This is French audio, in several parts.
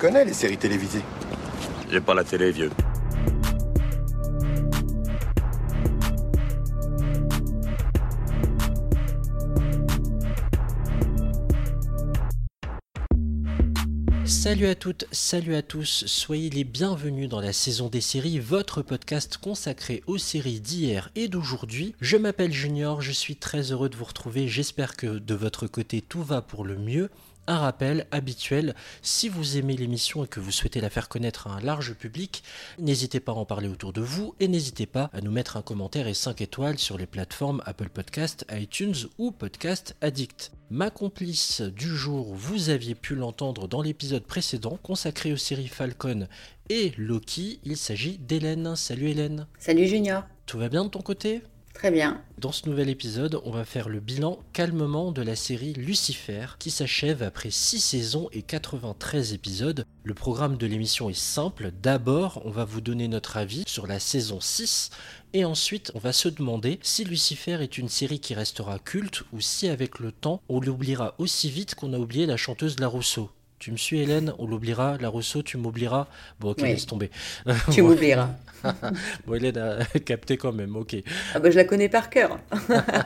connais les séries télévisées. J'ai pas la télé, vieux. Salut à toutes, salut à tous, soyez les bienvenus dans la saison des séries, votre podcast consacré aux séries d'hier et d'aujourd'hui. Je m'appelle Junior, je suis très heureux de vous retrouver, j'espère que de votre côté tout va pour le mieux. Un rappel habituel, si vous aimez l'émission et que vous souhaitez la faire connaître à un large public, n'hésitez pas à en parler autour de vous et n'hésitez pas à nous mettre un commentaire et 5 étoiles sur les plateformes Apple Podcast, iTunes ou Podcast Addict. Ma complice du jour, vous aviez pu l'entendre dans l'épisode précédent consacré aux séries Falcon et Loki, il s'agit d'Hélène. Salut Hélène. Salut Junior. Tout va bien de ton côté? Très bien. Dans ce nouvel épisode, on va faire le bilan calmement de la série Lucifer, qui s'achève après 6 saisons et 93 épisodes. Le programme de l'émission est simple. D'abord, on va vous donner notre avis sur la saison 6, et ensuite, on va se demander si Lucifer est une série qui restera culte, ou si avec le temps, on l'oubliera aussi vite qu'on a oublié la chanteuse La Rousseau. Tu me suis Hélène, on l'oubliera, La Rousseau, tu m'oublieras? Bon ok, Oui. laisse tomber. Tu m'oublieras. bon Hélène a capté quand même, ok. Ah bah, je la connais par cœur.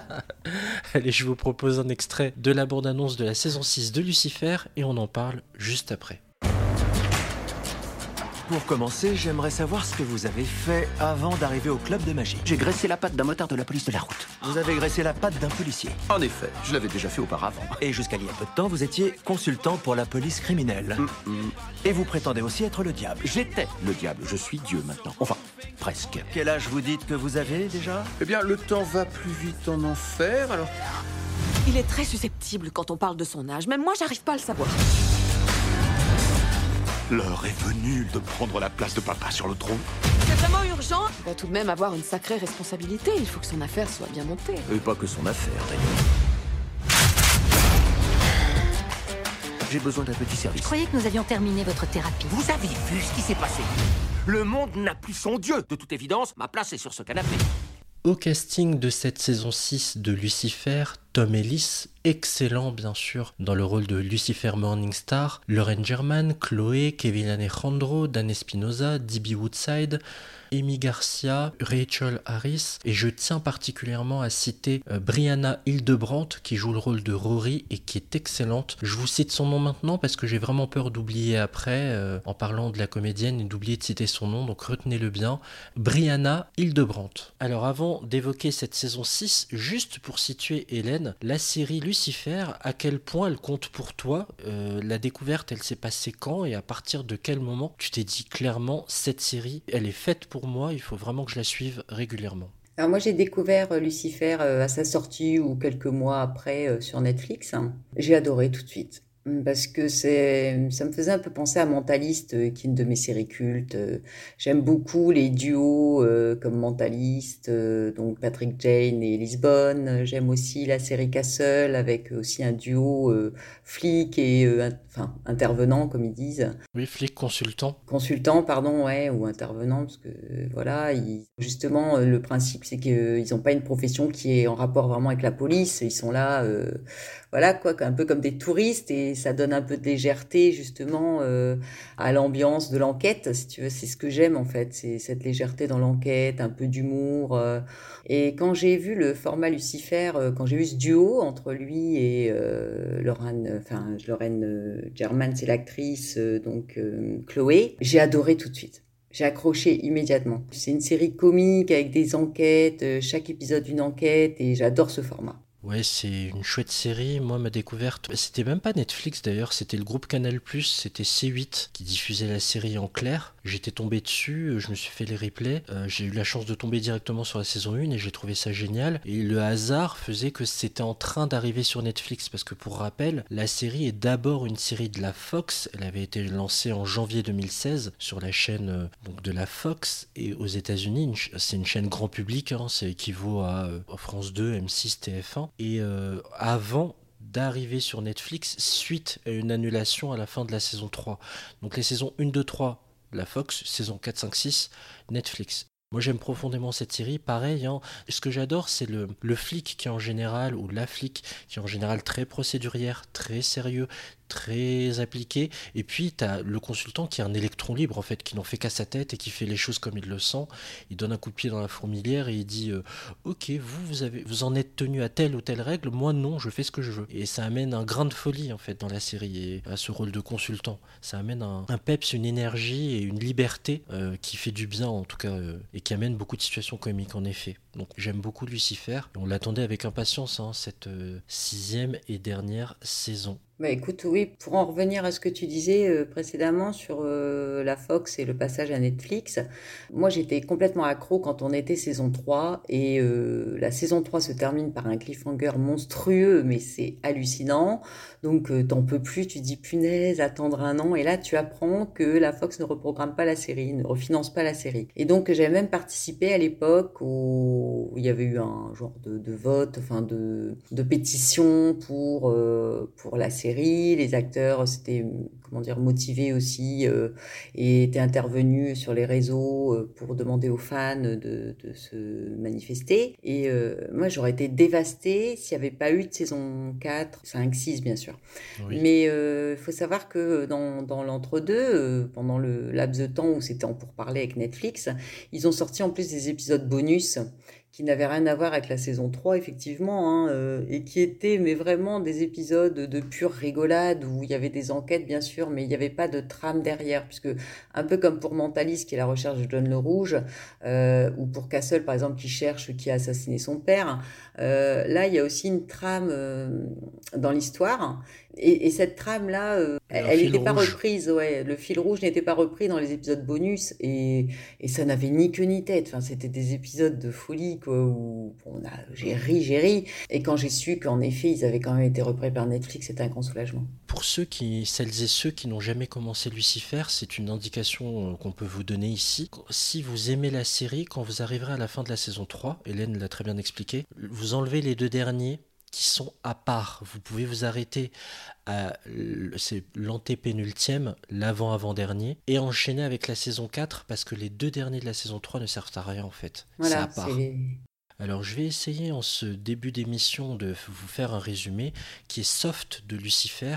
Allez, je vous propose un extrait de la bande-annonce de la saison 6 de Lucifer et on en parle juste après. Pour commencer, j'aimerais savoir ce que vous avez fait avant d'arriver au club de magie. J'ai graissé la patte d'un motard de la police de la route. Vous avez graissé la patte d'un policier. En effet, je l'avais déjà fait auparavant. Et jusqu'à il y a peu de temps, vous étiez consultant pour la police criminelle. Et vous prétendez aussi être le diable. J'étais le diable, je suis Dieu maintenant. Enfin, presque. Quel âge vous dites que vous avez déjà? Eh bien, le temps va plus vite en enfer, alors... Il est très susceptible quand on parle de son âge. Même moi, j'arrive pas à le savoir. L'heure est venue de prendre la place de papa sur le trône. C'est vraiment urgent. Il va tout de même avoir une sacrée responsabilité. Il faut que son affaire soit bien montée. Et pas que son affaire, d'ailleurs. J'ai besoin d'un petit service. Je croyais que nous avions terminé votre thérapie. Vous avez vu ce qui s'est passé? Le monde n'a plus son Dieu. De toute évidence, ma place est sur ce canapé. Au casting de cette saison 6 de Lucifer, Tom Ellis, excellent bien sûr dans le rôle de Lucifer Morningstar, Lauren German, Chloé, Kevin Alejandro, Dan Espinosa, D.B. Woodside, Amy Garcia, Rachel Harris, et je tiens particulièrement à citer euh, Brianna Hildebrandt qui joue le rôle de Rory et qui est excellente. Je vous cite son nom maintenant parce que j'ai vraiment peur d'oublier après euh, en parlant de la comédienne et d'oublier de citer son nom, donc retenez-le bien. Brianna Hildebrandt. Alors avant d'évoquer cette saison 6, juste pour situer Hélène, la série Lucifer, à quel point elle compte pour toi? Euh, La découverte, elle s'est passée quand et à partir de quel moment? Tu t'es dit clairement cette série, elle est faite pour moi, il faut vraiment que je la suive régulièrement. Alors moi j'ai découvert euh, Lucifer euh, à sa sortie ou quelques mois après euh, sur Netflix. J'ai adoré tout de suite. Parce que c'est, ça me faisait un peu penser à Mentaliste, euh, qui est une de mes séries cultes. J'aime beaucoup les duos euh, comme Mentaliste, euh, donc Patrick Jane et Lisbonne. J'aime aussi la série Castle avec aussi un duo euh, flic et in- enfin intervenant comme ils disent. Oui, flic consultant. consultant, pardon, ouais, ou intervenant, parce que voilà, ils- justement, le principe, c'est qu'ils n'ont pas une profession qui est en rapport vraiment avec la police. Ils sont là, euh, voilà, quoi, un peu comme des touristes, et ça donne un peu de légèreté, justement, euh, à l'ambiance de l'enquête, si tu veux. C'est ce que j'aime, en fait, c'est cette légèreté dans l'enquête, un peu d'humour. euh. Et quand j'ai vu le format Lucifer, euh, quand j'ai vu ce duo entre lui et euh, Lorraine, enfin, Lorraine German, c'est l'actrice, donc Chloé, j'ai adoré tout de suite. J'ai accroché immédiatement. C'est une série comique avec des enquêtes, chaque épisode une enquête, et j'adore ce format. Ouais, c'est une chouette série. Moi, ma découverte, c'était même pas Netflix d'ailleurs, c'était le groupe Canal+, c'était C8 qui diffusait la série en clair. J'étais tombé dessus, euh, je me suis fait les replays. Euh, j'ai eu la chance de tomber directement sur la saison 1 et j'ai trouvé ça génial. Et le hasard faisait que c'était en train d'arriver sur Netflix parce que pour rappel, la série est d'abord une série de la Fox. Elle avait été lancée en janvier 2016 sur la chaîne euh, donc de la Fox et aux États-Unis, c'est une chaîne grand public, hein, ça équivaut à France 2, M6, TF1. Et euh, avant d'arriver sur Netflix suite à une annulation à la fin de la saison 3. Donc les saisons 1, 2, 3, la Fox, saison 4, 5, 6, Netflix. Moi j'aime profondément cette série, pareil, hein. ce que j'adore c'est le, le flic qui est en général, ou la flic qui est en général très procédurière, très sérieux, très appliqué. Et puis, tu as le consultant qui est un électron libre, en fait, qui n'en fait qu'à sa tête et qui fait les choses comme il le sent. Il donne un coup de pied dans la fourmilière et il dit euh, Ok, vous, vous, avez, vous en êtes tenu à telle ou telle règle, moi non, je fais ce que je veux. Et ça amène un grain de folie, en fait, dans la série et à ce rôle de consultant. Ça amène un, peps, une énergie et une liberté euh, qui fait du bien, en tout cas, euh, et qui amène beaucoup de situations comiques, en effet. Donc, j'aime beaucoup Lucifer. On l'attendait avec impatience, hein, cette sixième et dernière saison. Bah écoute, oui, pour en revenir à ce que tu disais euh, précédemment sur euh, la Fox et le passage à Netflix, moi j'étais complètement accro quand on était saison 3 et euh, la saison 3 se termine par un cliffhanger monstrueux, mais c'est hallucinant. Donc t'en peux plus, tu dis punaise, attendre un an et là tu apprends que la Fox ne reprogramme pas la série, ne refinance pas la série. Et donc j'avais même participé à l'époque où il y avait eu un genre de, vote, enfin de, de pétition pour, pour la série les acteurs s'étaient comment dire motivés aussi euh, et étaient intervenus sur les réseaux euh, pour demander aux fans de, se manifester. Et euh, moi, j'aurais été dévastée s'il n'y avait pas eu de saison 4, 5, 6 bien sûr. Mais il faut savoir que dans, dans l'entre-deux, pendant le laps de temps où c'était en pourparler avec Netflix, ils ont sorti en plus des épisodes bonus qui n'avait rien à voir avec la saison 3, effectivement, hein, euh, et qui étaient mais vraiment des épisodes de pure rigolade, où il y avait des enquêtes, bien sûr, mais il n'y avait pas de trame derrière, puisque un peu comme pour Mentalist, qui est la recherche de John le Rouge, euh, ou pour Castle, par exemple, qui cherche qui a assassiné son père, euh, là, il y a aussi une trame dans l'histoire, et, cette trame-là, euh, elle n'était pas reprise, ouais. Le fil rouge n'était pas repris dans les épisodes bonus et, et ça n'avait ni queue ni tête. Enfin, c'était des épisodes de folie, quoi, où on a, j'ai ri, j'ai ri. Et quand j'ai su qu'en effet, ils avaient quand même été repris par Netflix, c'était un grand soulagement. Pour ceux qui, celles et ceux qui n'ont jamais commencé Lucifer, c'est une indication euh, qu'on peut vous donner ici. Si vous aimez la série, quand vous arriverez à la fin de la saison 3, Hélène l'a très bien expliqué, vous enlevez les deux derniers qui sont à part. Vous pouvez vous arrêter à c'est l'antépénultième, l'avant-avant-dernier, et enchaîner avec la saison 4 parce que les deux derniers de la saison 3 ne servent à rien en fait. c'est à part. Alors je vais essayer en ce début d'émission de vous faire un résumé qui est soft de Lucifer.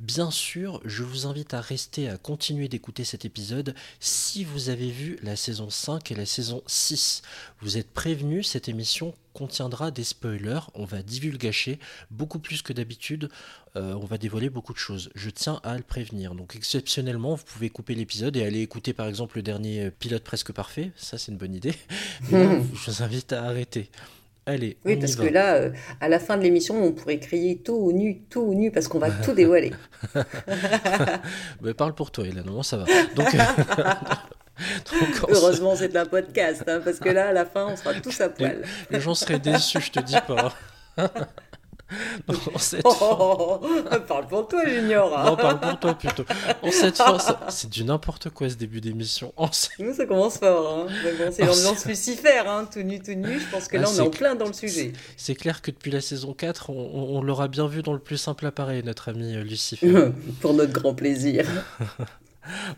Bien sûr, je vous invite à rester, à continuer d'écouter cet épisode si vous avez vu la saison 5 et la saison 6. Vous êtes prévenus, cette émission contiendra des spoilers, on va divulgacher beaucoup plus que d'habitude, euh, on va dévoiler beaucoup de choses. Je tiens à le prévenir. Donc exceptionnellement, vous pouvez couper l'épisode et aller écouter par exemple le dernier pilote presque parfait, ça c'est une bonne idée. je vous invite à arrêter. Allez, oui, parce que là, euh, à la fin de l'émission, on pourrait crier tout ou nu, tout ou nu, parce qu'on va tout dévoiler. Mais parle pour toi, Hélène, non, ça va. Donc, Heureusement, c'est un podcast, hein, parce que là, à la fin, on sera tous à poil. Les, gens seraient déçus, je te dis pas. oh, parle pour toi, Junior. Hein. Non, parle pour toi plutôt. En cette fin, c'est du n'importe quoi ce début d'émission. Nous, ça commence fort. Hein. c'est l'ambiance Lucifer, hein, tout nu, tout nu. Je pense que là, ah, on est, en plein dans le sujet. C'est clair que depuis la saison 4, on, on l'aura bien vu dans le plus simple appareil, notre ami euh, Lucifer. pour notre grand plaisir.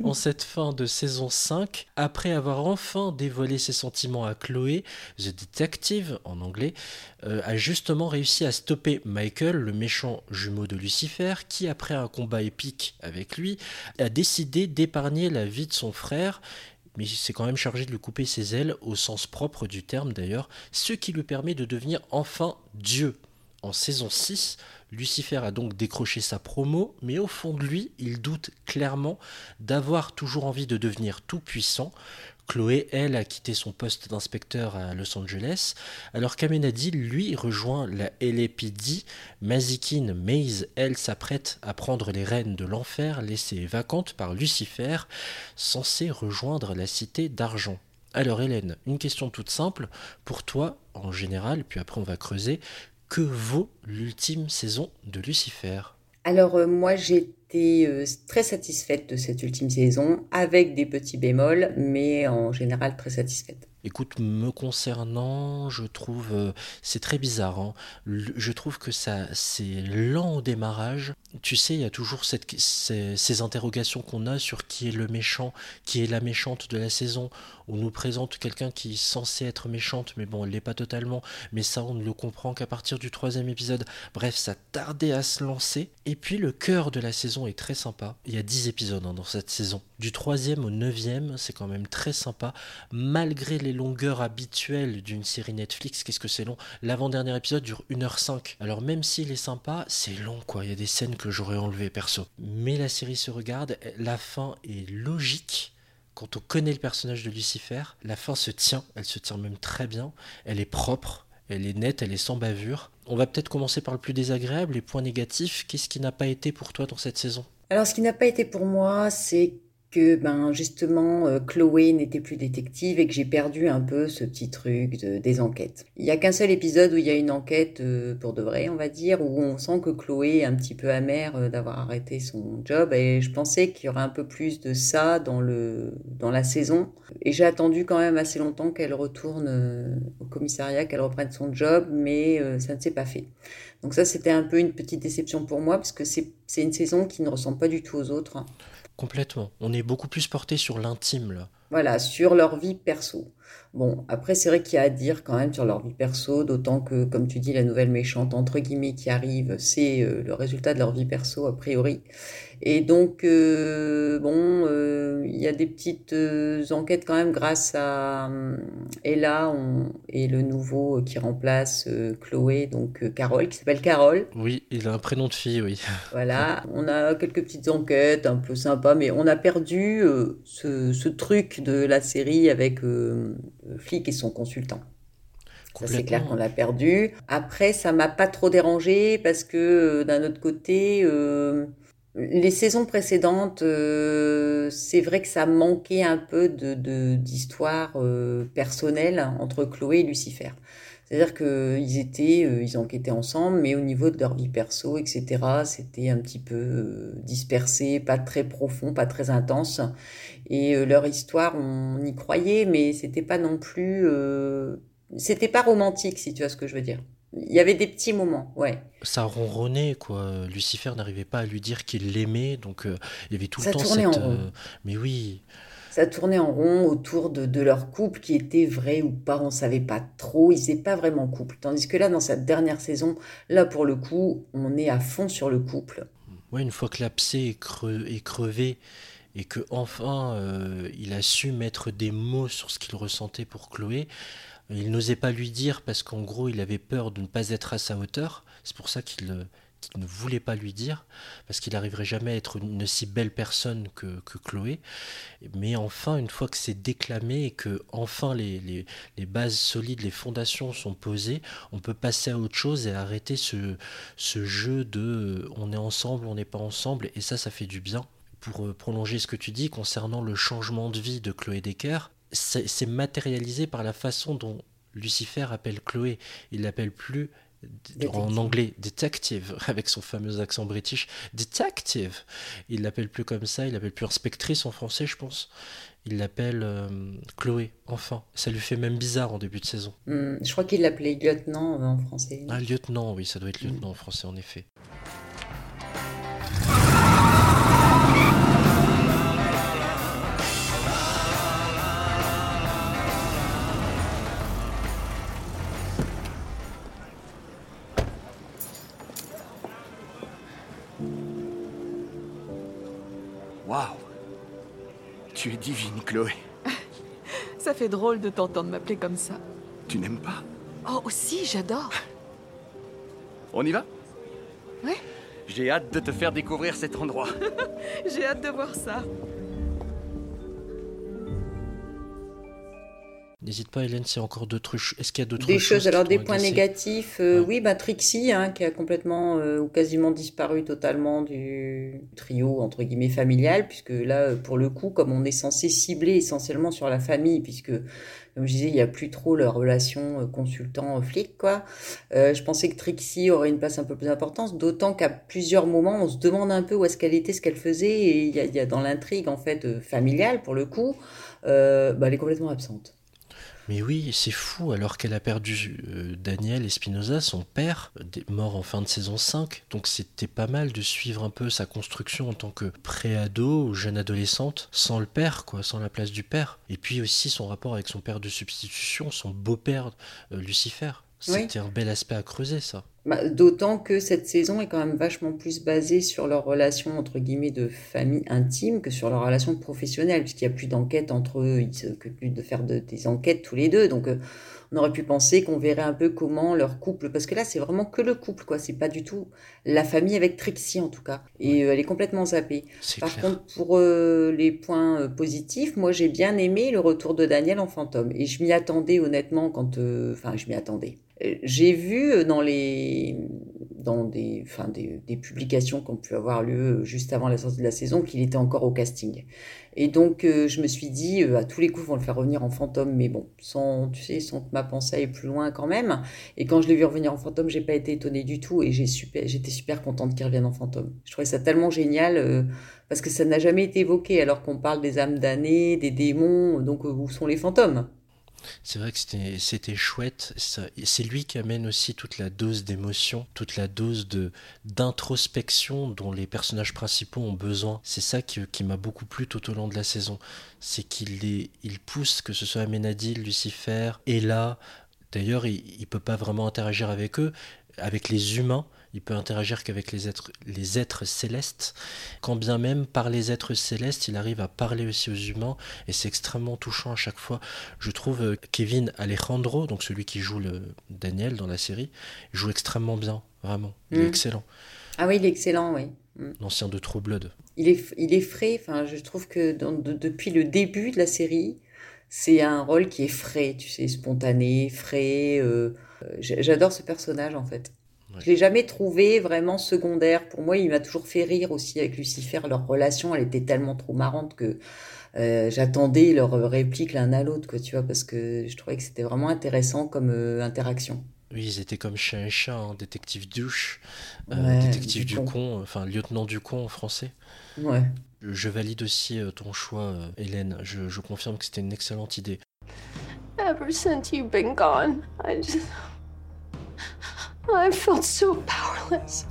En cette fin de saison 5, après avoir enfin dévoilé ses sentiments à Chloé, The Detective en anglais, euh, a justement réussi à stopper Michael, le méchant jumeau de Lucifer, qui après un combat épique avec lui, a décidé d'épargner la vie de son frère mais c'est quand même chargé de lui couper ses ailes, au sens propre du terme d'ailleurs, ce qui lui permet de devenir enfin Dieu. En saison 6, Lucifer a donc décroché sa promo, mais au fond de lui, il doute clairement d'avoir toujours envie de devenir tout puissant. Chloé, elle, a quitté son poste d'inspecteur à Los Angeles, alors qu'Amenadil, lui, rejoint la LAPD. Mazikin Maze, elle, s'apprête à prendre les rênes de l'enfer laissées vacantes par Lucifer, censé rejoindre la cité d'argent. Alors Hélène, une question toute simple, pour toi en général, puis après on va creuser, que vaut l'ultime saison de Lucifer? Alors euh, moi j'ai euh, très satisfaite de cette ultime saison, avec des petits bémols, mais en général très satisfaite. Écoute, me concernant, je trouve euh, c'est très bizarre. Hein. Je trouve que ça c'est lent au démarrage. Tu sais, il y a toujours ces interrogations qu'on a sur qui est le méchant, qui est la méchante de la saison. On nous présente quelqu'un qui est censé être méchante, mais bon, elle l'est pas totalement. Mais ça, on ne le comprend qu'à partir du troisième épisode. Bref, ça tardait à se lancer. Et puis le cœur de la saison est très sympa. Il y a dix épisodes hein, dans cette saison. Du troisième au neuvième, c'est quand même très sympa, malgré les longueurs habituelles d'une série Netflix. Qu'est-ce que c'est long? L'avant-dernier épisode dure 1h05. Alors même s'il est sympa, c'est long quoi. Il y a des scènes que j'aurais enlevées perso. Mais la série se regarde, la fin est logique. Quand on connaît le personnage de Lucifer, la fin se tient, elle se tient même très bien, elle est propre, elle est nette, elle est sans bavure. On va peut-être commencer par le plus désagréable, les points négatifs. Qu'est-ce qui n'a pas été pour toi dans cette saison? Alors ce qui n'a pas été pour moi, c'est que ben justement euh, Chloé n'était plus détective et que j'ai perdu un peu ce petit truc de, des enquêtes. Il y a qu'un seul épisode où il y a une enquête euh, pour de vrai, on va dire, où on sent que Chloé est un petit peu amère euh, d'avoir arrêté son job et je pensais qu'il y aurait un peu plus de ça dans le dans la saison et j'ai attendu quand même assez longtemps qu'elle retourne au commissariat, qu'elle reprenne son job, mais ça ne s'est pas fait. Donc ça c'était un peu une petite déception pour moi parce que c'est c'est une saison qui ne ressemble pas du tout aux autres. Complètement. On est beaucoup plus porté sur l'intime là. Voilà, sur leur vie perso. Bon, après, c'est vrai qu'il y a à dire quand même sur leur vie perso, d'autant que, comme tu dis, la nouvelle méchante, entre guillemets, qui arrive, c'est euh, le résultat de leur vie perso, a priori. Et donc, euh, bon, euh, il y a des petites enquêtes quand même grâce à Ella on, et le nouveau qui remplace Chloé, donc Carole, qui s'appelle Carole. Oui, il a un prénom de fille, oui. Voilà, on a quelques petites enquêtes un peu sympas, mais on a perdu ce, ce, truc de la série avec flic et son consultant. Ça, c'est clair qu'on l'a perdu. Après, ça m'a pas trop dérangé parce que euh, d'un autre côté, euh, les saisons précédentes, euh, c'est vrai que ça manquait un peu de d'histoire personnelle entre Chloé et Lucifer. C'est-à-dire qu'ils étaient, ils enquêtaient ensemble, mais au niveau de leur vie perso, etc., c'était un petit peu dispersé, pas très profond, pas très intense. Et euh, leur histoire, on y croyait, mais c'était pas non plus. Euh, c'était pas romantique, si tu vois ce que je veux dire. Il y avait des petits moments, ouais. Ça ronronnait, quoi. Lucifer n'arrivait pas à lui dire qu'il l'aimait, donc euh, il y avait tout le temps cette. En rond. Mais oui. Ça tournait en rond autour de, de, leur couple qui était vrai ou pas, on savait pas trop, ils n'étaient pas vraiment couple. Tandis que là, dans cette dernière saison, là pour le coup, on est à fond sur le couple. Ouais, une fois que l'abcès est, creux, est crevé et que enfin euh, il a su mettre des mots sur ce qu'il ressentait pour Chloé. Il n'osait pas lui dire parce qu'en gros il avait peur de ne pas être à sa hauteur. C'est pour ça qu'il ne voulait pas lui dire, parce qu'il n'arriverait jamais à être une si belle personne que, que Chloé. Mais enfin, une fois que c'est déclamé et que enfin les, les, bases solides, les fondations sont posées, on peut passer à autre chose et arrêter ce, ce jeu de on est ensemble, on n'est pas ensemble, et ça, ça fait du bien pour euh, prolonger ce que tu dis concernant le changement de vie de Chloé Decker, c'est matérialisé par la façon dont Lucifer appelle Chloé. Il l'appelle plus en anglais detective avec son fameux accent british. Detective. Il l'appelle plus comme ça il l'appelle plus inspectrice en français je pense. Il l'appelle euh, Chloé enfin. Ça lui fait même bizarre en début de saison. Hmm, je crois qu'il l'appelait lieutenant euh, en français. Ah lieutenant oui ça doit être lieutenant en français en effet Tu es divine, Chloé. ça fait drôle de t'entendre m'appeler comme ça. Tu n'aimes pas? Oh, si, j'adore. On y va? Ouais. J'ai hâte de te faire découvrir cet endroit. J'ai hâte de voir ça. N'hésite pas, Hélène, c'est encore d'autres. Est-ce qu'il y a d'autres choses Des choses, alors des points négatifs, euh, oui, bah, Trixie, hein, qui a complètement euh, ou quasiment disparu totalement du trio, entre guillemets, familial, puisque là, pour le coup, comme on est censé cibler essentiellement sur la famille, puisque comme je disais, il n'y a plus trop leur relation euh, consultant-flic, quoi. Euh, je pensais que Trixie aurait une place un peu plus importante, d'autant qu'à plusieurs moments, on se demande un peu où est-ce qu'elle était, ce qu'elle faisait, et il y, a, dans l'intrigue, en fait, euh, familiale, pour le coup, bah, elle est complètement absente. Mais oui, c'est fou, alors qu'elle a perdu euh, Daniel Espinosa, son père, mort en fin de saison 5. Donc c'était pas mal de suivre un peu sa construction en tant que pré-ado ou jeune adolescente, sans le père, quoi, sans la place du père. Et puis aussi son rapport avec son père de substitution, son beau-père, euh, Lucifer. C'était un bel aspect à creuser, ça. Bah, d'autant que cette saison est quand même vachement plus basée sur leur relation entre guillemets de famille intime que sur leur relation professionnelle, puisqu'il n'y a plus d'enquête entre eux, ils s'occupent plus de faire des enquêtes tous les deux. Donc euh, on aurait pu penser qu'on verrait un peu comment leur couple, parce que là c'est vraiment que le couple, quoi. C'est pas du tout la famille avec Trixie en tout cas. Et euh, elle est complètement zappée. Par contre, pour euh, les points positifs, moi j'ai bien aimé le retour de Daniel en fantôme. Et je m'y attendais honnêtement quand. Enfin, je m'y attendais j'ai vu euh, dans les dans des, enfin des, des, publications qui ont pu avoir lieu juste avant la sortie de la saison qu'il était encore au casting. Et donc euh, je me suis dit euh, à tous les coups ils vont le faire revenir en fantôme, mais bon sans tu sais sans que ma pensée aille plus loin quand même. Et quand je l'ai vu revenir en fantôme, j'ai pas été étonnée du tout et j'ai super j'étais super contente qu'il revienne en fantôme. Je trouvais ça tellement génial parce que ça n'a jamais été évoqué alors qu'on parle des âmes damnées, des démons, donc où sont les fantômes? C'est vrai que c'était chouette. C'est lui qui amène aussi toute la dose d'émotion, toute la dose de d'introspection dont les personnages principaux ont besoin. C'est ça qui, qui m'a beaucoup plu tout au long de la saison. C'est qu'il il pousse, que ce soit Amenadil, Lucifer, et là, d'ailleurs, il ne peut pas vraiment interagir avec eux, avec les humains il peut interagir qu'avec les êtres, les êtres célestes, quand bien même par les êtres célestes, il arrive à parler aussi aux humains, et c'est extrêmement touchant à chaque fois. Je trouve euh, Kevin Alejandro, donc celui qui joue le Daniel dans la série, joue extrêmement bien, vraiment. Il est mm. excellent. Ah oui, il est excellent, oui. Mm. L'ancien de True Blood. Il est, il est frais, enfin, je trouve que depuis le début de la série, c'est un rôle qui est frais, tu sais, spontané, frais. Euh, euh, j'adore ce personnage en fait. Je l'ai jamais trouvé vraiment secondaire. Pour moi, il m'a toujours fait rire aussi avec Lucifer. Leur relation, elle était tellement trop marrante que euh, j'attendais leur réplique l'un à l'autre, quoi, tu vois, parce que je trouvais que c'était vraiment intéressant comme euh, interaction. Oui, ils étaient comme chien et chat, hein, détective douche, euh, détective du, con. enfin lieutenant du con en français. Ouais. Je, valide aussi ton choix, Hélène. Je, je confirme que c'était une excellente idée. Ever since you've been gone, I just... I felt so powerless.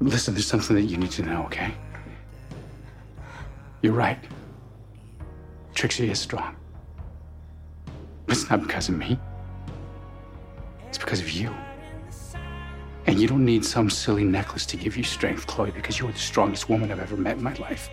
Listen, there's something that you need to know, okay? You're right. Trixie is strong. But it's not because of me. It's because of you. And you don't need some silly necklace to give you strength, Chloe, because you're the strongest woman I've ever met in my life.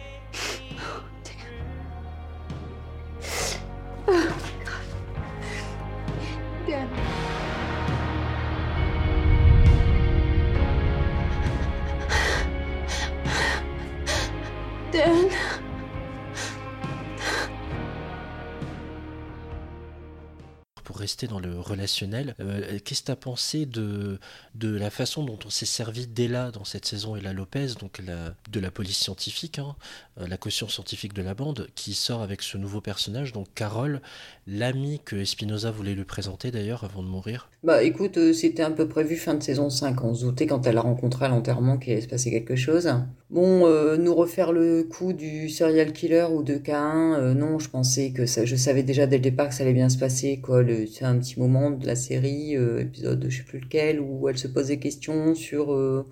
Dans le relationnel. Euh, qu'est-ce que tu as pensé de, de la façon dont on s'est servi là dans cette saison, Ella Lopez, donc de la police scientifique, hein, euh, la caution scientifique de la bande, qui sort avec ce nouveau personnage, donc Carole, l'ami que Espinoza voulait lui présenter d'ailleurs avant de mourir? Bah écoute, euh, c'était un peu prévu fin de saison 5. On se doutait quand elle l'a rencontré à l'enterrement qu'il allait se passer quelque chose. Bon, nous refaire le coup du serial killer ou de Cain, non, je pensais que ça, je savais déjà dès le départ que ça allait bien se passer, quoi. Le, un petit moment de la série, euh, épisode je sais plus lequel, où elle se pose des questions sur euh,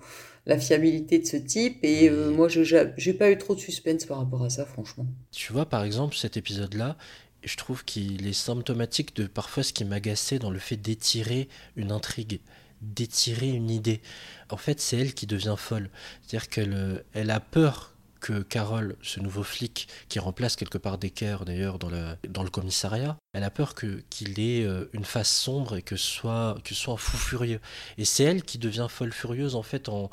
la fiabilité de ce type. Et euh, moi, je j'ai pas eu trop de suspense par rapport à ça, franchement. Tu vois, par exemple, cet épisode-là, je trouve qu'il est symptomatique de parfois ce qui m'agaçait dans le fait d'étirer une intrigue d'étirer une idée. En fait, c'est elle qui devient folle. C'est-à-dire qu'elle elle a peur que Carole, ce nouveau flic qui remplace quelque part Decker d'ailleurs dans, dans le commissariat, elle a peur que qu'il ait euh, une face sombre et que soit que soit un fou furieux. Et c'est elle qui devient folle furieuse en fait en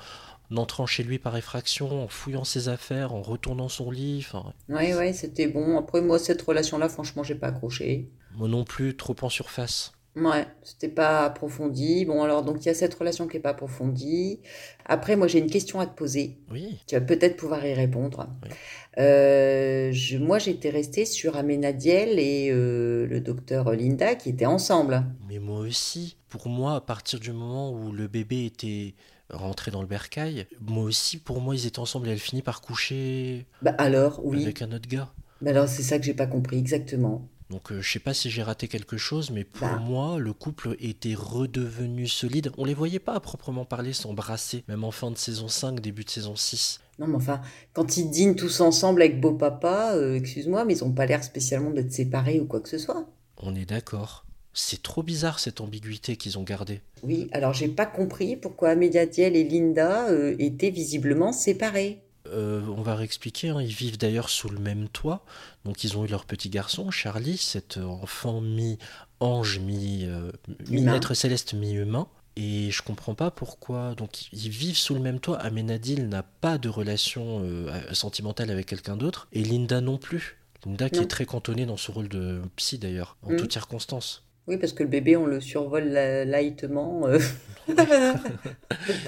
entrant chez lui par effraction, en fouillant ses affaires, en retournant son lit. Enfin, Ouais, ouais, c'était bon. Après, moi, cette relation-là, franchement, j'ai pas accroché. moi non plus, trop en surface. Ouais, c'était pas approfondi. Bon, alors, donc, il y a cette relation qui est pas approfondie. Après, moi, j'ai une question à te poser. Oui. Tu vas peut-être pouvoir y répondre. Oui. Euh, je, moi, j'étais restée sur Amenadiel et euh, le docteur Linda qui étaient ensemble. Mais moi aussi, pour moi, à partir du moment où le bébé était rentré dans le bercail, moi aussi, pour moi, ils étaient ensemble et elle finit par coucher Bah alors, oui. avec un autre gars. Bah alors, c'est ça que j'ai pas compris exactement. Donc euh, je sais pas si j'ai raté quelque chose, mais pour moi, le couple était redevenu solide. On les voyait pas à proprement parler s'embrasser, même en fin de saison 5, début de saison 6. Non, mais enfin, quand ils dînent tous ensemble avec beau papa, euh, excuse-moi, mais ils ont pas l'air spécialement d'être séparés ou quoi que ce soit. On est d'accord. C'est trop bizarre cette ambiguïté qu'ils ont gardée. Oui, alors j'ai pas compris pourquoi Amediatiel et Linda euh, étaient visiblement séparés. Euh, on va réexpliquer, hein, ils vivent d'ailleurs sous le même toit. Donc ils ont eu leur petit garçon, Charlie, cet enfant mi-ange, mi, euh, Humain. mi-être céleste, mi-humain. Et je comprends pas pourquoi. Donc ils vivent sous le même toit. Amenadil n'a pas de relation euh, sentimentale avec quelqu'un d'autre. Et Linda non plus. Linda qui Non. est très cantonnée dans ce rôle de psy d'ailleurs, en Mm. toutes circonstances. Oui, parce que le bébé, on le survole la- lightement. Euh...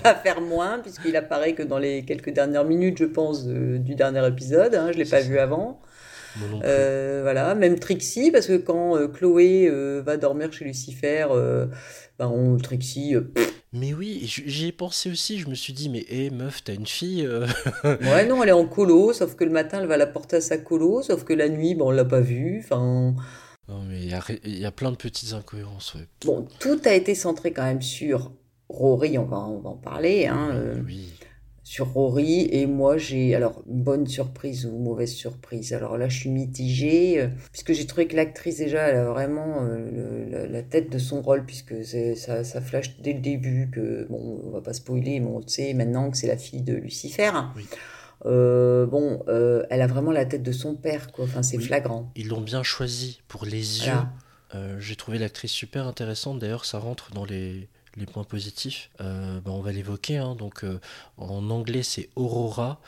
Pas faire moins, puisqu'il apparaît que dans les quelques dernières minutes, je pense, du dernier épisode. Hein, je l'ai pas vu avant. Euh, voilà, même Trixie, parce que quand euh, Chloé euh, va dormir chez Lucifer, ben, on, Trixie, Mais oui, j'y ai pensé aussi. Je me suis dit, mais hé meuf, t'as une fille ouais, non, elle est en colo, sauf que le matin, elle va la porter à sa colo, sauf que la nuit, ben, on l'a pas vue. Enfin, Non, mais il y a, ré- il y a plein de petites incohérences. ouais. bon, tout a été centré quand même sur Rory, on va, on va en parler, hein, euh, Oui. sur Rory, et moi, j'ai, alors, bonne surprise ou mauvaise surprise. Alors là, je suis mitigée, euh, puisque j'ai trouvé que l'actrice, déjà, elle a vraiment euh, le- la, la tête de son rôle, puisque ça, ça flash dès le début que, bon, on va pas spoiler, mais on sait maintenant que c'est la fille de Lucifer. Oui. Euh, bon, euh, elle a vraiment la tête de son père, quoi. Enfin, c'est Oui. flagrant. Ils l'ont bien choisi pour les yeux. Euh, J'ai trouvé l'actrice super intéressante. D'ailleurs, ça rentre dans les, les points positifs. Bah, on va l'évoquer. hein. Donc, en anglais, c'est Aurora,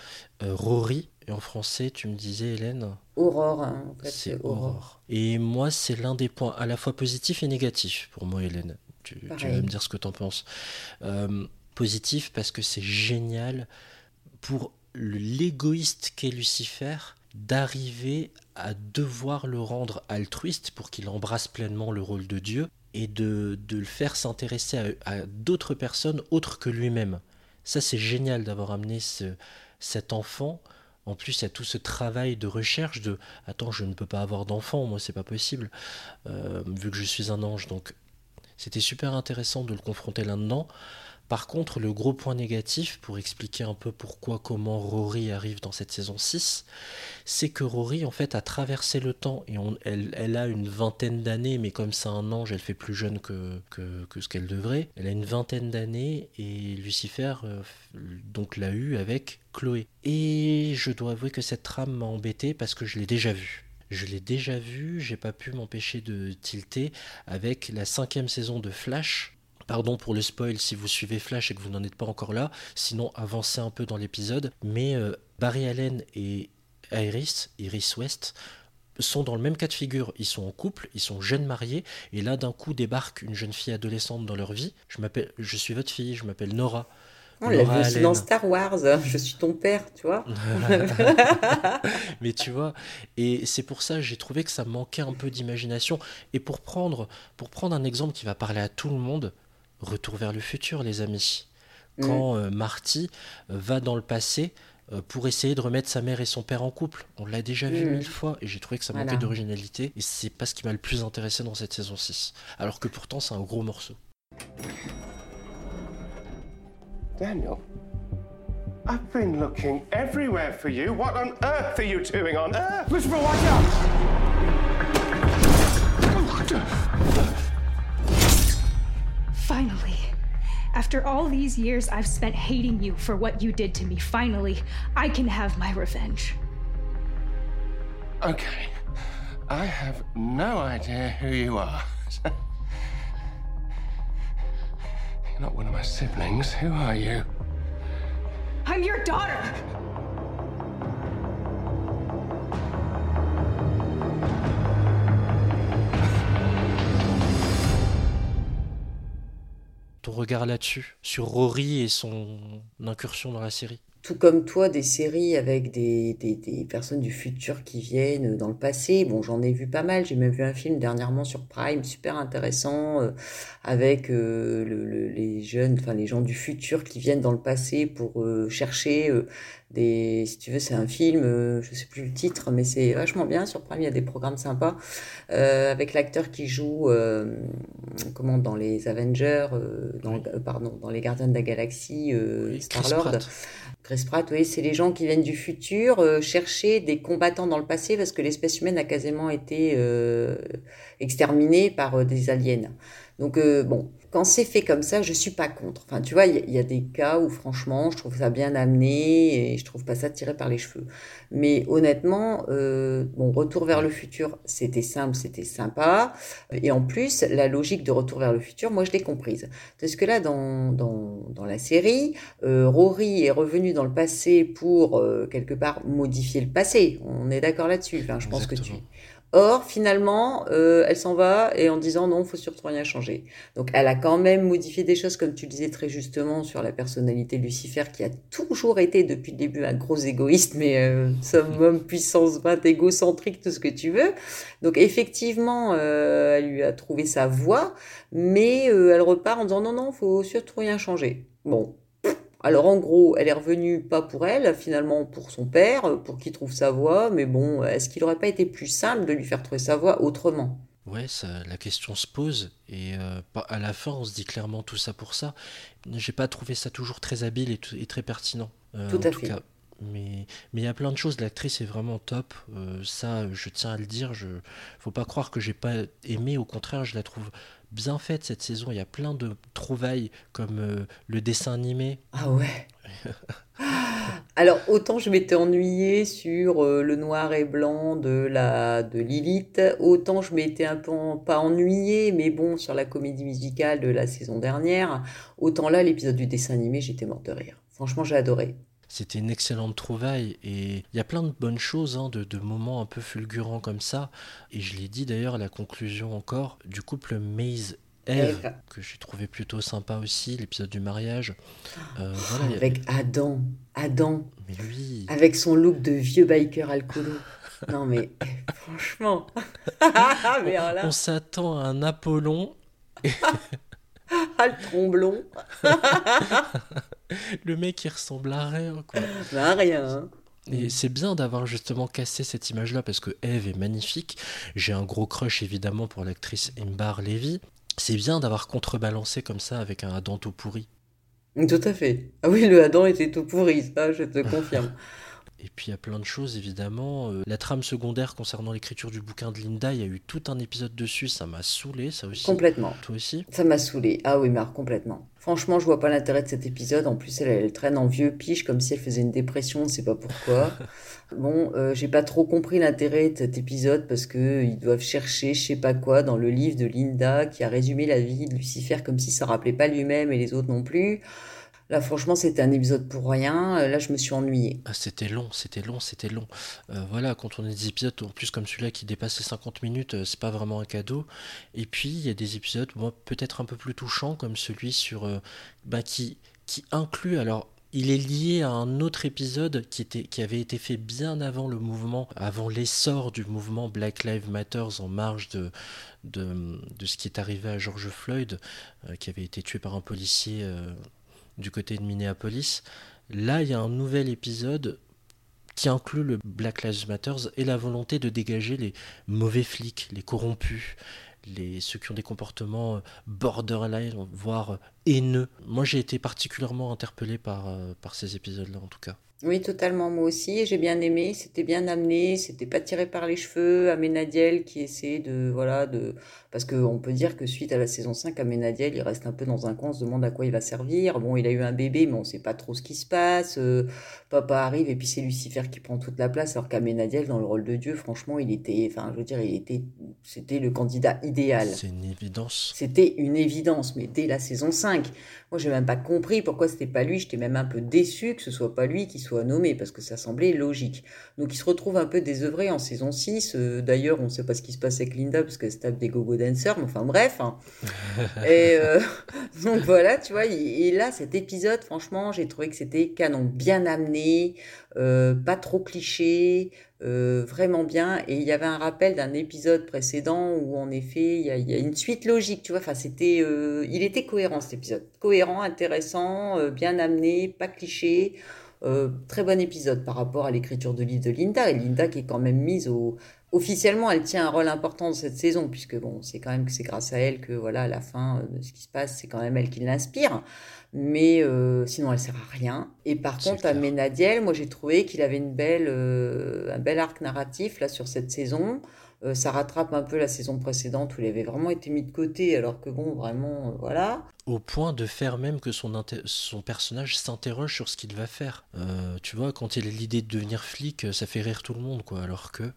Rory. Et en français, tu me disais, Hélène, Aurore, hein, en fait, c'est Aurore. Et moi, c'est l'un des points à la fois positifs et négatifs pour moi, Hélène. Tu, tu vas me dire ce que tu en penses. Positif parce que c'est génial pour l'égoïste qu'est Lucifer d'arriver à devoir le rendre altruiste pour qu'il embrasse pleinement le rôle de Dieu et de, de le faire s'intéresser à, d'autres personnes autres que lui-même. Ça, c'est génial d'avoir amené ce- cet enfant. En plus, il y a tout ce travail de recherche de attends, je ne peux pas avoir d'enfant, moi, c'est pas possible, euh, vu que je suis un ange. Donc, c'était super intéressant de le confronter là-dedans. Par contre, le gros point négatif, pour expliquer un peu pourquoi, comment Rory arrive dans cette saison 6, c'est que Rory, en fait, a traversé le temps et elle, a une vingtaine d'années, mais comme c'est un ange, elle fait plus jeune que, ce qu'elle devrait. Elle a une vingtaine d'années et Lucifer euh, donc l'a eu avec Chloé. Et je dois avouer que cette trame m'a embêté parce que je l'ai déjà vue. Je l'ai déjà vu, j'ai pas pu m'empêcher de tilter avec la cinquième saison de Flash. Pardon pour le spoil si vous suivez Flash et que vous n'en êtes pas encore là, sinon avancez un peu dans l'épisode. Mais euh, Barry Allen et Iris, Iris West, sont dans le même cas de figure. Ils sont en couple, ils sont jeunes mariés, et là d'un coup débarque une jeune fille adolescente dans leur vie. Je m'appelle, je suis votre fille, je m'appelle Nora. On l'a vu dans Star Wars, je suis ton père, tu vois. Mais tu vois, et c'est pour ça j'ai trouvé que ça manquait un peu d'imagination. Et pour prendre, pour prendre un exemple qui va parler à tout le monde, retour vers le futur, les amis. Quand euh, Marty euh, va dans le passé euh, pour essayer de remettre sa mère et son père en couple. On l'a déjà vu Mm. mille fois et j'ai trouvé que ça manquait Voilà. d'originalité. Et c'est pas ce qui m'a le plus intéressé dans cette saison 6. Alors que pourtant c'est un gros morceau. Daniel, I've been looking everywhere for you. What on earth are you doing on earth? Lucifer, watch out! Finally. After all these years I've spent hating you for what you did to me, finally, I can have my revenge. Okay. I have no idea who you are. You're not one of my siblings. Who are you? I'm your daughter. Ton regard là-dessus, sur Rory et son incursion dans la série? Tout comme toi, des séries avec des, des, des, personnes du futur qui viennent dans le passé. Bon, j'en ai vu pas mal. J'ai même vu un film dernièrement sur Prime, super intéressant, euh, avec euh, le, les jeunes, enfin les gens du futur qui viennent dans le passé pour euh, chercher des. Si tu veux, c'est un film, je sais plus le titre, mais c'est vachement bien. Sur Prime, il y a des programmes sympas avec l'acteur qui joue, comment, dans les Avengers, dans, pardon, dans les Gardiens de la Galaxie, Star Lord. Chris Pratt, oui, c'est les gens qui viennent du futur euh, chercher des combattants dans le passé parce que l'espèce humaine a quasiment été euh, exterminée par euh, des aliens. Donc bon, quand c'est fait comme ça, je suis pas contre. Enfin, tu vois, il y, a des cas où franchement, je trouve ça bien amené et je trouve pas ça tiré par les cheveux. Mais honnêtement, euh, bon, Retour vers le futur, c'était simple, c'était sympa. Et en plus, la logique de Retour vers le futur, moi, je l'ai comprise. Parce que là, dans, dans, dans la série, euh, Rory est revenu dans le passé pour, euh, quelque part, modifier le passé. On est d'accord là-dessus. Enfin, je pense que tu... Or, finalement, euh, elle s'en va et en disant non, faut surtout rien changer. Donc, elle a quand même modifié des choses, comme tu disais très justement, sur la personnalité de Lucifer, qui a toujours été depuis le début un gros égoïste, mais euh, summum puissance 20, égocentrique, tout ce que tu veux. Donc, effectivement, euh, elle lui a trouvé sa voie, mais euh, elle repart en disant non, non, faut surtout rien changer. Bon, alors en gros, elle est revenue pas pour elle, finalement pour son père, pour qu'il trouve sa voie, mais bon, est-ce qu'il n'aurait pas été plus simple de lui faire trouver sa voie autrement? Ouais, ça, la question se pose et euh, à la fin on se dit clairement tout ça pour ça. J'ai pas trouvé ça toujours très habile et, très pertinent. Euh, tout à fait. Mais mais il y a plein de choses. L'actrice est vraiment top. Euh, ça, je tiens à le dire. Je faut pas croire que j'ai pas aimé. Au contraire, je la trouve bien faite cette saison. Il y a plein de trouvailles comme euh, le dessin animé. Ah ouais. Alors autant je m'étais ennuyée sur euh, le noir et blanc de la de Lilith, autant je m'étais un peu pas ennuyée, mais bon sur la comédie musicale de la saison dernière, autant là l'épisode du dessin animé j'étais morte de rire. Franchement j'ai adoré. C'était une excellente trouvaille et il y a plein de bonnes choses, hein, de, moments un peu fulgurants comme ça. Et je l'ai dit d'ailleurs, la conclusion encore du couple Maze Eve, que j'ai trouvé plutôt sympa aussi, l'épisode du mariage. Euh, avec Adam, Adam. Mais oui. Avec son look de vieux biker alcoolo. non mais franchement. on, on s'attend à un Apollon. ah le tromblon. le mec il ressemble à rien quoi. À rien. Hein. Et c'est bien d'avoir justement cassé cette image-là parce que Eve est magnifique. J'ai un gros crush évidemment pour l'actrice Embar Levy. C'est bien d'avoir contrebalancé comme ça avec un Adam tout pourri. Tout à fait. Ah oui, le Adam était tout pourri, ça je te confirme. Et puis il y a plein de choses évidemment. Euh, la trame secondaire concernant l'écriture du bouquin de Linda, il y a eu tout un épisode dessus, ça m'a saoulé, ça aussi. Complètement. Toi aussi Ça m'a saoulé. Ah oui, mais complètement. Franchement, je vois pas l'intérêt de cet épisode. En plus, elle, elle, traîne en vieux piche comme si elle faisait une dépression, on ne sait pas pourquoi. bon, euh, j'ai pas trop compris l'intérêt de cet épisode parce que ils doivent chercher, je sais pas quoi, dans le livre de Linda qui a résumé la vie de Lucifer comme si ça rappelait pas lui-même et les autres non plus. Franchement, c'était un épisode pour rien. Euh, là, je me suis ennuyée. Ah, c'était long, c'était long, c'était long. Euh, voilà, quand on a des épisodes, en plus comme celui-là qui dépasse les 50 minutes, euh, c'est pas vraiment un cadeau. Et puis, il y a des épisodes peut-être un peu plus touchants, comme celui sur. Bah, qui, inclut. Alors, il est lié à un autre épisode qui, avait été fait bien avant le mouvement, avant l'essor du mouvement Black Lives Matter en marge de, ce qui est arrivé à George Floyd, qui avait été tué par un policier du côté de Minneapolis. Là, il y a un nouvel épisode qui inclut le Black Lives Matter et la volonté de dégager les mauvais flics, les corrompus, les, ceux qui ont des comportements euh, borderline, voire haineux. Moi, j'ai été particulièrement interpellé par, euh, par ces épisodes-là, en tout cas. Oui, totalement, moi aussi, j'ai bien aimé, c'était bien amené, c'était pas tiré par les cheveux, Amenadiel qui essaie de, voilà, de, parce qu'on peut dire que suite à la saison 5, Amenadiel, il reste un peu dans un coin, on se demande à quoi il va servir, bon, il a eu un bébé, mais on sait pas trop ce qui se passe, euh, papa arrive, et puis c'est Lucifer qui prend toute la place, alors qu'Amenadiel, dans le rôle de Dieu, franchement, il était, enfin, je veux dire, il était, c'était le candidat idéal. C'est une évidence. C'était une évidence, mais dès la saison 5, moi, j'ai même pas compris pourquoi c'était pas lui. J'étais même un peu déçu que ce soit pas lui qui soit nommé parce que ça semblait logique. Donc, il se retrouve un peu désœuvré en saison 6. Euh, d'ailleurs, on sait pas ce qui se passe avec Linda parce qu'elle se tape des gogo dancers, mais enfin, bref. Hein. et euh, donc, voilà, tu vois. Et, là, cet épisode, franchement, j'ai trouvé que c'était canon, bien amené, euh, pas trop cliché. Euh, vraiment bien. Et il y avait un rappel d'un épisode précédent où en effet il y a, une suite logique, tu vois. Enfin, c'était, euh, il était cohérent cet épisode, cohérent, intéressant, euh, bien amené, pas cliché. Très bon épisode par rapport à l'écriture de livre de Linda. Et Linda qui est quand même mise au, officiellement, elle tient un rôle important dans cette saison, puisque bon, c'est quand même que c'est grâce à elle que voilà, à la fin de ce qui se passe, c'est quand même elle qui l'inspire mais euh, sinon elle sert à rien. Et par contre, à Ménadiel, moi j'ai trouvé qu'il avait une belle, euh, un bel arc narratif là sur cette saison. Euh, ça rattrape un peu la saison précédente où il avait vraiment été mis de côté, alors que bon, vraiment, voilà. Au point de faire même que son, son personnage s'interroge sur ce qu'il va faire. tu vois, quand il a l'idée de devenir flic, ça fait rire tout le monde, quoi, alors que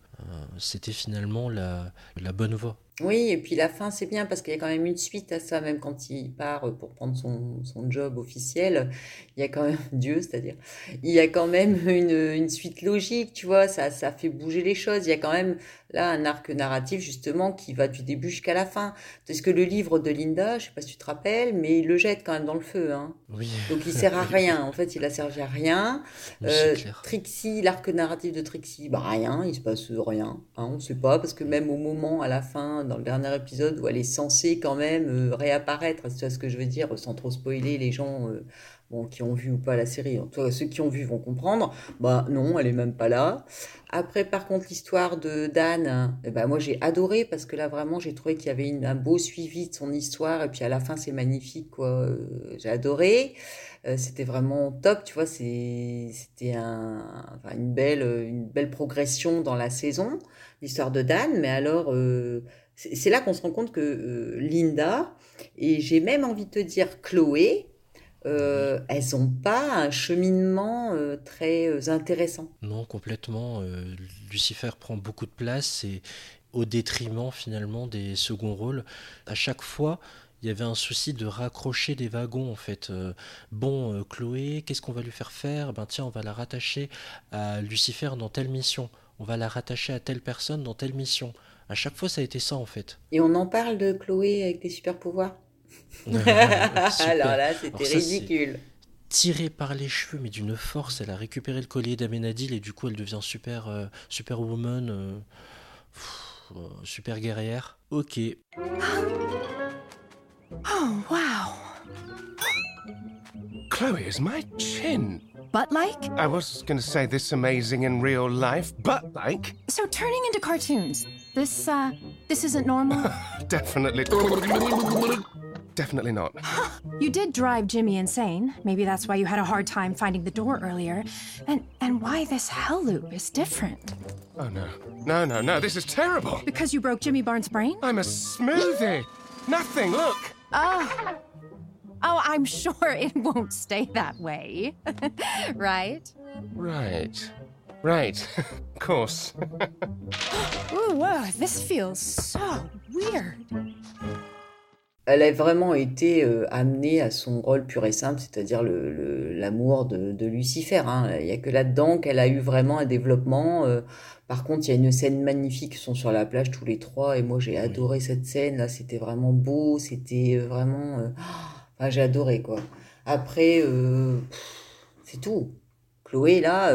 c'était finalement la, la bonne voie. Oui, et puis la fin, c'est bien parce qu'il y a quand même une suite à ça, même quand il part pour prendre son, son job officiel, il y a quand même, Dieu, c'est-à-dire, il y a quand même une, une suite logique, tu vois, ça, ça fait bouger les choses. Il y a quand même là un arc narratif justement qui va du début jusqu'à la fin. Parce que le livre de Linda, je sais pas si tu te rappelles, mais il le jette quand même dans le feu. Hein. Oui. Donc il sert à rien. En fait, il a servi à rien. Euh, Trixie, l'arc narratif de Trixie, bah rien, il se passe rien. Hein, on sait pas parce que même au moment à la fin, dans le dernier épisode où elle est censée quand même euh, réapparaître, vois ce que je veux dire, sans trop spoiler les gens. Euh, bon, qui ont vu ou pas la série, en tout cas ceux qui ont vu vont comprendre, bah non, elle est même pas là. Après, par contre, l'histoire de Dan, eh ben, moi j'ai adoré parce que là vraiment j'ai trouvé qu'il y avait un beau suivi de son histoire et puis à la fin c'est magnifique quoi, euh, j'ai adoré. Euh, c'était vraiment top, tu vois, c'était un, enfin, une, belle, une belle progression dans la saison, l'histoire de Dan, mais alors euh, c'est là qu'on se rend compte que Linda, et j'ai même envie de te dire Chloé, euh, elles n'ont pas un cheminement euh, très euh, intéressant. Non, complètement. Lucifer prend beaucoup de place et au détriment finalement des seconds rôles. À chaque fois, il y avait un souci de raccrocher des wagons en fait. bon, Chloé, qu'est-ce qu'on va lui faire faire? Ben tiens, on va la rattacher à Lucifer dans telle mission. On va la rattacher à telle personne dans telle mission. À chaque fois, ça a été ça en fait. Et on en parle de Chloé avec des super pouvoirs? Alors là, c'était ridicule. Tirée par les cheveux, mais d'une force, elle a récupéré le collier d'Amenadil et du coup, elle devient super, euh, super woman, euh, euh, super guerrière. Ok. Oh, wow. Chloe is my chin. Butt like? I was going to say this amazing in real life, butt like. So turning into cartoons. This, uh, this isn't normal? Definitely. Definitely not. you did drive Jimmy insane. Maybe that's why you had a hard time finding the door earlier. And and why this hell loop is different. Oh no. No, no, no. This is terrible. Because you broke Jimmy Barnes' brain? I'm a smoothie. Nothing. Look. Oh. Oh, I'm sure it won't stay that way. right? Right. Right. of course. Ooh, whoa, this feels so weird. Elle a vraiment été euh, amenée à son rôle pur et simple, c'est-à-dire l'amour de, Lucifer. Hein. Il n'y a que là-dedans qu'elle a eu vraiment un développement. Euh. par contre, il y a une scène magnifique, ils sont sur la plage tous les trois, et moi j'ai adoré cette scène, là c'était vraiment beau, c'était euh, vraiment... enfin, j'ai adoré, quoi. Après, c'est tout. Chloé, là...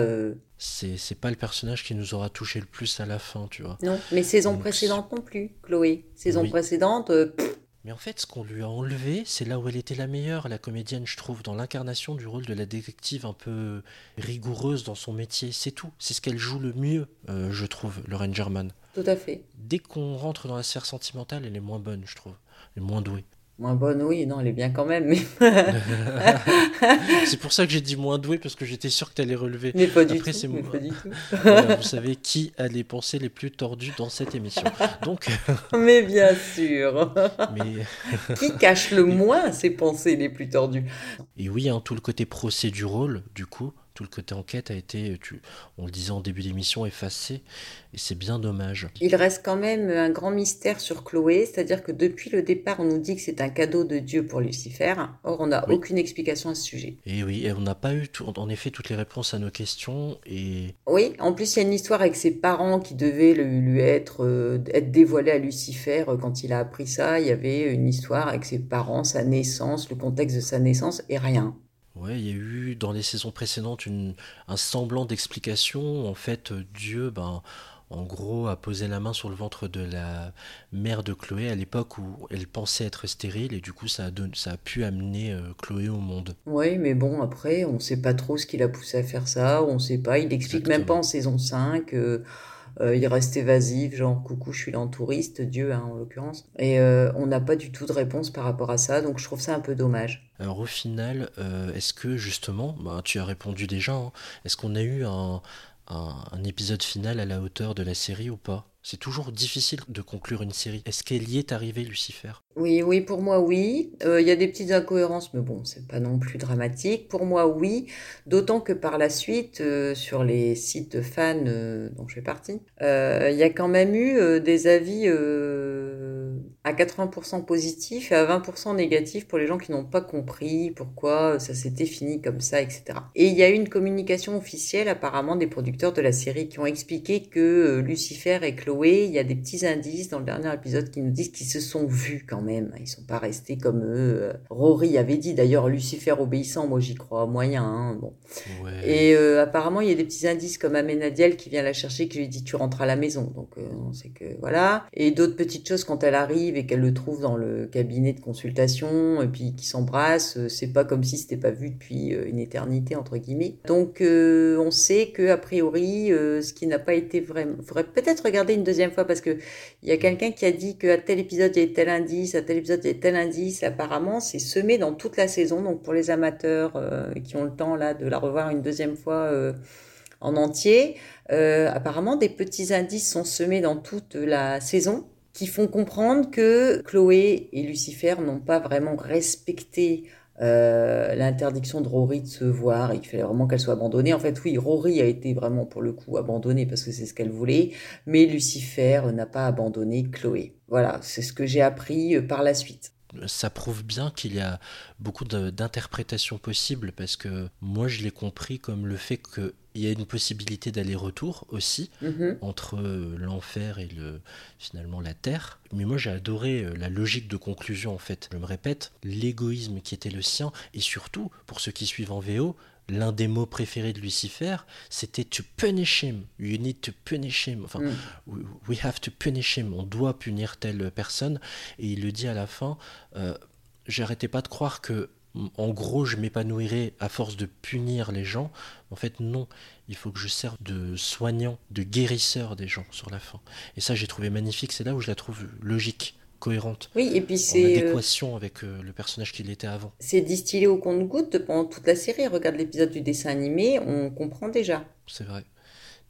C'est pas le personnage qui nous aura touché le plus à la fin, tu vois. Non, mais saison précédente non plus, Chloé. Saison précédente... Mais en fait, ce qu'on lui a enlevé, c'est là où elle était la meilleure, la comédienne, je trouve, dans l'incarnation du rôle de la détective un peu rigoureuse dans son métier. C'est tout. C'est ce qu'elle joue le mieux, euh, je trouve, Lorraine German. Tout à fait. Dès qu'on rentre dans la sphère sentimentale, elle est moins bonne, je trouve. Elle est moins douée. Moins bonne, oui, non, elle est bien quand même. Mais... c'est pour ça que j'ai dit moins douée, parce que j'étais sûr que tu allais relever. Mais pas du tout. Mais pas du tout. vous savez qui a les pensées les plus tordues dans cette émission. Donc... mais bien sûr. mais... qui cache le moins ses pensées les plus tordues? Et oui, hein, tout le côté procédural, du coup, tout le côté enquête a été, tu, on le disait en début d'émission, effacé. Et c'est bien dommage. Il reste quand même un grand mystère sur Chloé, c'est-à-dire que depuis le départ, on nous dit que c'est un cadeau de Dieu pour Lucifer. Or, on n'a aucune explication à ce sujet. Et oui, et on n'a pas eu, en effet, toutes les réponses à nos questions. Et... Oui, en plus, il y a une histoire avec ses parents qui devaient lui, être, euh, être dévoilés à Lucifer euh, quand il a appris ça. Il y avait une histoire avec ses parents, sa naissance, le contexte de sa naissance et rien. Ouais, il y a eu dans les saisons précédentes une, un semblant d'explication. En fait, Dieu, ben, en gros, a posé la main sur le ventre de la mère de Chloé à l'époque où elle pensait être stérile et du coup, ça a, ça a pu amener euh, Chloé au monde. Oui, mais bon, après, on ne sait pas trop ce qui l'a poussé à faire ça. On ne sait pas. Il n'explique même pas en saison 5. Euh, il reste évasif, genre coucou, je suis là en touriste, Dieu hein, en l'occurrence. Et euh, on n'a pas du tout de réponse par rapport à ça, donc je trouve ça un peu dommage. Alors au final, euh, est-ce que justement, bah, tu as répondu déjà, hein, est-ce qu'on a eu un, un, épisode final à la hauteur de la série ou pas? C'est toujours difficile de conclure une série. Est-ce qu'elle y est arrivée, Lucifer? Oui, oui, pour moi, oui. Il y a des petites incohérences, mais bon, c'est pas non plus dramatique. Pour moi, oui. D'autant que par la suite, sur les sites de fans dont je fais partie, il y a quand même eu des avis à 80% positifs et à 20% négatifs pour les gens qui n'ont pas compris pourquoi ça s'était fini comme ça, etc. Et il y a eu une communication officielle apparemment des producteurs de la série qui ont expliqué que Lucifer et Chloé il y a des petits indices dans le dernier épisode qui nous disent qu'ils se sont vus quand même. Ils sont pas restés comme eux. Rory avait dit d'ailleurs Lucifer obéissant, moi j'y crois moyen. Hein, bon. Et euh, apparemment il y a des petits indices comme Amenadiel qui vient la chercher, qui lui dit tu rentres à la maison. Donc euh, on sait que voilà. Et d'autres petites choses quand elle arrive et qu'elle le trouve dans le cabinet de consultation et puis qui s'embrasse, euh, c'est pas comme si c'était pas vu depuis une éternité entre guillemets. Donc on sait que a priori ce qui n'a pas été vraiment, faudrait peut-être regarder une deuxième fois parce que il y a quelqu'un qui a dit qu'à tel épisode il y a tel indice, à tel épisode il tel indice. Apparemment, c'est semé dans toute la saison. Donc pour les amateurs euh, qui ont le temps là de la revoir une deuxième fois euh, en entier, euh, apparemment des petits indices sont semés dans toute la saison qui font comprendre que Chloé et Lucifer n'ont pas vraiment respecté euh, l'interdiction de Rory de se voir, il fallait vraiment qu'elle soit abandonnée. En fait, oui, Rory a été vraiment pour le coup abandonnée parce que c'est ce qu'elle voulait, mais Lucifer n'a pas abandonné Chloé. Voilà, c'est ce que j'ai appris euh, par la suite ça prouve bien qu'il y a beaucoup d'interprétations possibles parce que moi je l'ai compris comme le fait qu'il y a une possibilité d'aller-retour aussi mm-hmm. entre euh, l'enfer et le, finalement la terre. Mais moi j'ai adoré euh, la logique de conclusion en fait. Je me répète, l'égoïsme qui était le sien et surtout pour ceux qui suivent en VO, l'un des mots préférés de Lucifer, c'était to punish him. You need to punish him. Enfin, Mm. we have to punish him. On doit punir telle personne. Et il le dit à la fin. Euh, J'arrêtais pas de croire que, en gros, je m'épanouirais à force de punir les gens. En fait, non. Il faut que je serve de soignant, de guérisseur des gens sur la fin. Et ça, j'ai trouvé magnifique. C'est là où je la trouve logique cohérente. Oui, et puis En c'est euh, adéquation avec euh, le personnage qu'il était avant. c'est distillé au compte-goutte pendant toute la série. Regarde l'épisode du dessin animé, on comprend déjà. C'est vrai.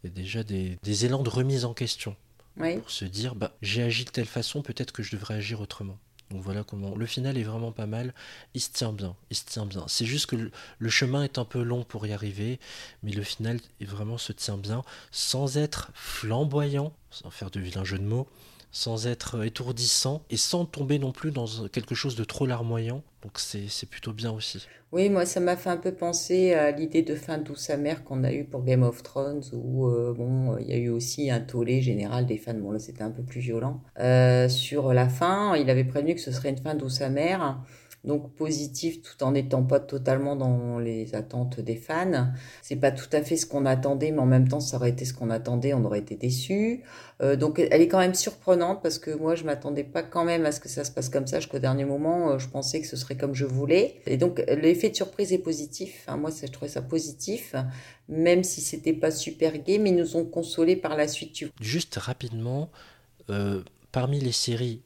Il y a déjà des, des élans de remise en question. Oui. Pour se dire, bah, j'ai agi de telle façon, peut-être que je devrais agir autrement. Donc voilà comment. Le final est vraiment pas mal. Il se tient bien. Il se tient bien. C'est juste que le, le chemin est un peu long pour y arriver, mais le final est vraiment se tient bien, sans être flamboyant, sans faire de vilain jeu de mots, sans être étourdissant et sans tomber non plus dans quelque chose de trop larmoyant. Donc c'est plutôt bien aussi. Oui, moi, ça m'a fait un peu penser à l'idée de fin douce amère qu'on a eue pour Game of Thrones, où euh, bon, il y a eu aussi un tollé général des fans. Bon, là, c'était un peu plus violent. Euh, sur la fin, il avait prévenu que ce serait une fin douce amère, donc positive, tout en n'étant pas totalement dans les attentes des fans. C'est pas tout à fait ce qu'on attendait, mais en même temps, ça aurait été ce qu'on attendait, on aurait été déçus. Euh, donc, elle est quand même surprenante parce que moi, je m'attendais pas quand même à ce que ça se passe comme ça. Jusqu'au dernier moment, euh, je pensais que ce serait comme je voulais. Et donc, l'effet de surprise est positif. Enfin, moi, je trouvais ça positif, même si c'était pas super gay, mais ils nous ont consolés par la suite. Juste rapidement, euh, parmi les séries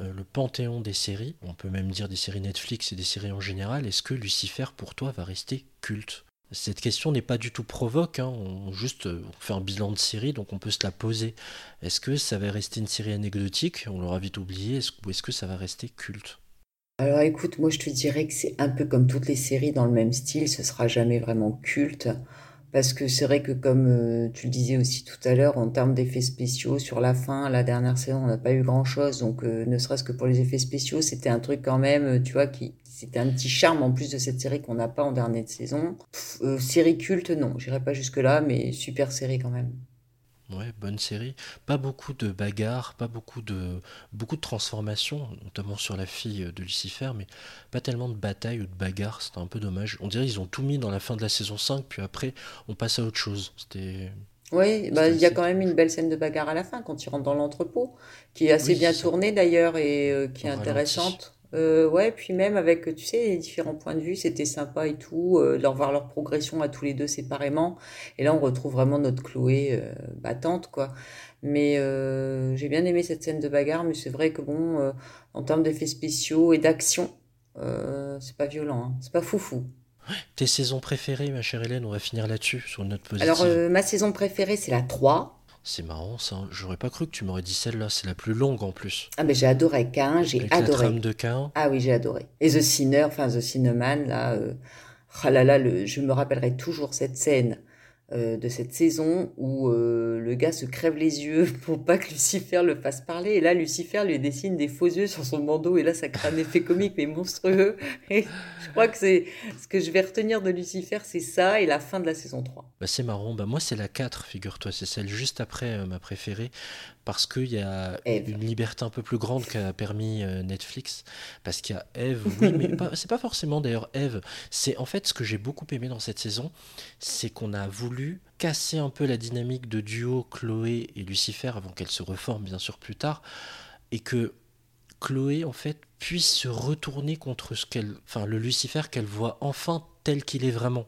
euh, le panthéon des séries, on peut même dire des séries Netflix et des séries en général, est-ce que Lucifer pour toi va rester culte? Cette question n'est pas du tout provoque, hein. on juste euh, fait un bilan de série, donc on peut se la poser. Est-ce que ça va rester une série anecdotique, on l'aura vite oublié, ou est-ce que ça va rester culte? Alors écoute, moi je te dirais que c'est un peu comme toutes les séries dans le même style, ce sera jamais vraiment culte. Parce que c'est vrai que comme euh, tu le disais aussi tout à l'heure, en termes d'effets spéciaux, sur la fin, la dernière saison, on n'a pas eu grand-chose. Donc euh, ne serait-ce que pour les effets spéciaux, c'était un truc quand même, euh, tu vois, qui c'était un petit charme en plus de cette série qu'on n'a pas en dernière saison. série culte, non, j'irai pas jusque-là, mais super série quand même. Ouais, bonne série. Pas beaucoup de bagarres, pas beaucoup de beaucoup de transformations, notamment sur la fille de Lucifer, mais pas tellement de batailles ou de bagarres. C'était un peu dommage. On dirait qu'ils ont tout mis dans la fin de la saison 5, puis après on passe à autre chose. C'était. Oui, bah, il y a quand même une belle scène de bagarre à la fin quand ils rentrent dans l'entrepôt, qui est assez bien tournée d'ailleurs et euh, qui est intéressante. Euh, ouais, puis même avec, tu sais, les différents points de vue, c'était sympa et tout, euh, leur voir leur progression à tous les deux séparément. Et là, on retrouve vraiment notre Chloé euh, battante, quoi. Mais euh, j'ai bien aimé cette scène de bagarre, mais c'est vrai que bon, en termes d'effets spéciaux et d'action, c'est pas violent, hein. c'est pas foufou. Tes saisons préférées, ma chère Hélène, on va finir là-dessus, sur une note positive. Alors, ma saison préférée, c'est la 3. C'est marrant ça. J'aurais pas cru que tu m'aurais dit celle-là. C'est la plus longue en plus. Ah mais j'ai adoré Cain, j'ai adoré. La de Cain. Ah oui, j'ai adoré. Et The Sinner, enfin The Cinnamon, là, euh... oh là là, le... je me rappellerai toujours cette scène euh, de cette saison où euh, le gars se crève les yeux pour pas que Lucifer le fasse parler. Et là, Lucifer lui dessine des faux yeux sur son bandeau. Et là, ça crée un effet comique mais monstrueux. Et je crois que c'est ce que je vais retenir de Lucifer, c'est ça et la fin de la saison 3. Bah, c'est marrant. Bah, moi, c'est la 4, figure-toi. C'est celle juste après euh, ma préférée parce qu'il y a une liberté un peu plus grande qu'a permis euh, Netflix. Parce qu'il y a Eve, oui, mais c'est pas forcément d'ailleurs Eve. C'est en fait ce que j'ai beaucoup aimé dans cette saison, c'est qu'on a voulu casser un peu la dynamique de duo Chloé et Lucifer avant qu'elle se reforme bien sûr plus tard, et que Chloé en fait puisse se retourner contre ce qu'elle, enfin le Lucifer qu'elle voit enfin tel qu'il est vraiment.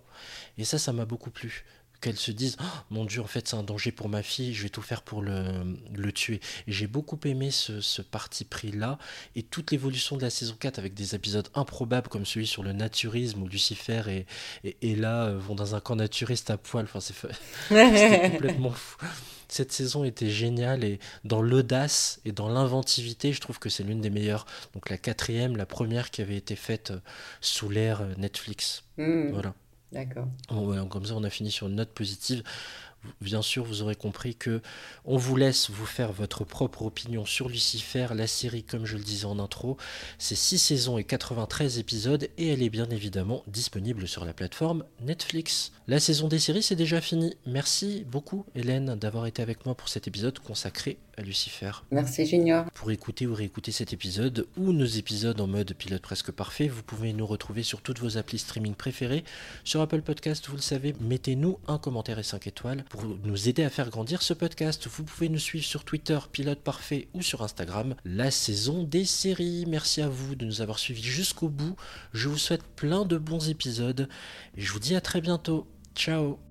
Et ça, ça m'a beaucoup plu qu'elle se dise oh, mon dieu en fait c'est un danger pour ma fille je vais tout faire pour le, le tuer j'ai beaucoup aimé ce, ce parti pris là et toute l'évolution de la saison 4 avec des épisodes improbables comme celui sur le naturisme où Lucifer et, et, et là vont dans un camp naturiste à poil enfin c'est complètement fou cette saison était géniale et dans l'audace et dans l'inventivité, je trouve que c'est l'une des meilleures. Donc la quatrième, la première qui avait été faite sous l'ère Netflix. Mmh. Voilà. D'accord. Comme ça, on a fini sur une note positive. Bien sûr, vous aurez compris que on vous laisse vous faire votre propre opinion sur Lucifer, la série, comme je le disais en intro. C'est 6 saisons et 93 épisodes et elle est bien évidemment disponible sur la plateforme Netflix. La saison des séries, c'est déjà fini. Merci beaucoup, Hélène, d'avoir été avec moi pour cet épisode consacré à Lucifer. Merci, Junior. Pour écouter ou réécouter cet épisode ou nos épisodes en mode pilote presque parfait, vous pouvez nous retrouver sur toutes vos applis streaming préférées. Sur Apple Podcast, vous le savez, mettez-nous un commentaire et 5 étoiles pour nous aider à faire grandir ce podcast. Vous pouvez nous suivre sur Twitter, Pilote Parfait, ou sur Instagram, la saison des séries. Merci à vous de nous avoir suivis jusqu'au bout. Je vous souhaite plein de bons épisodes et je vous dis à très bientôt. Ciao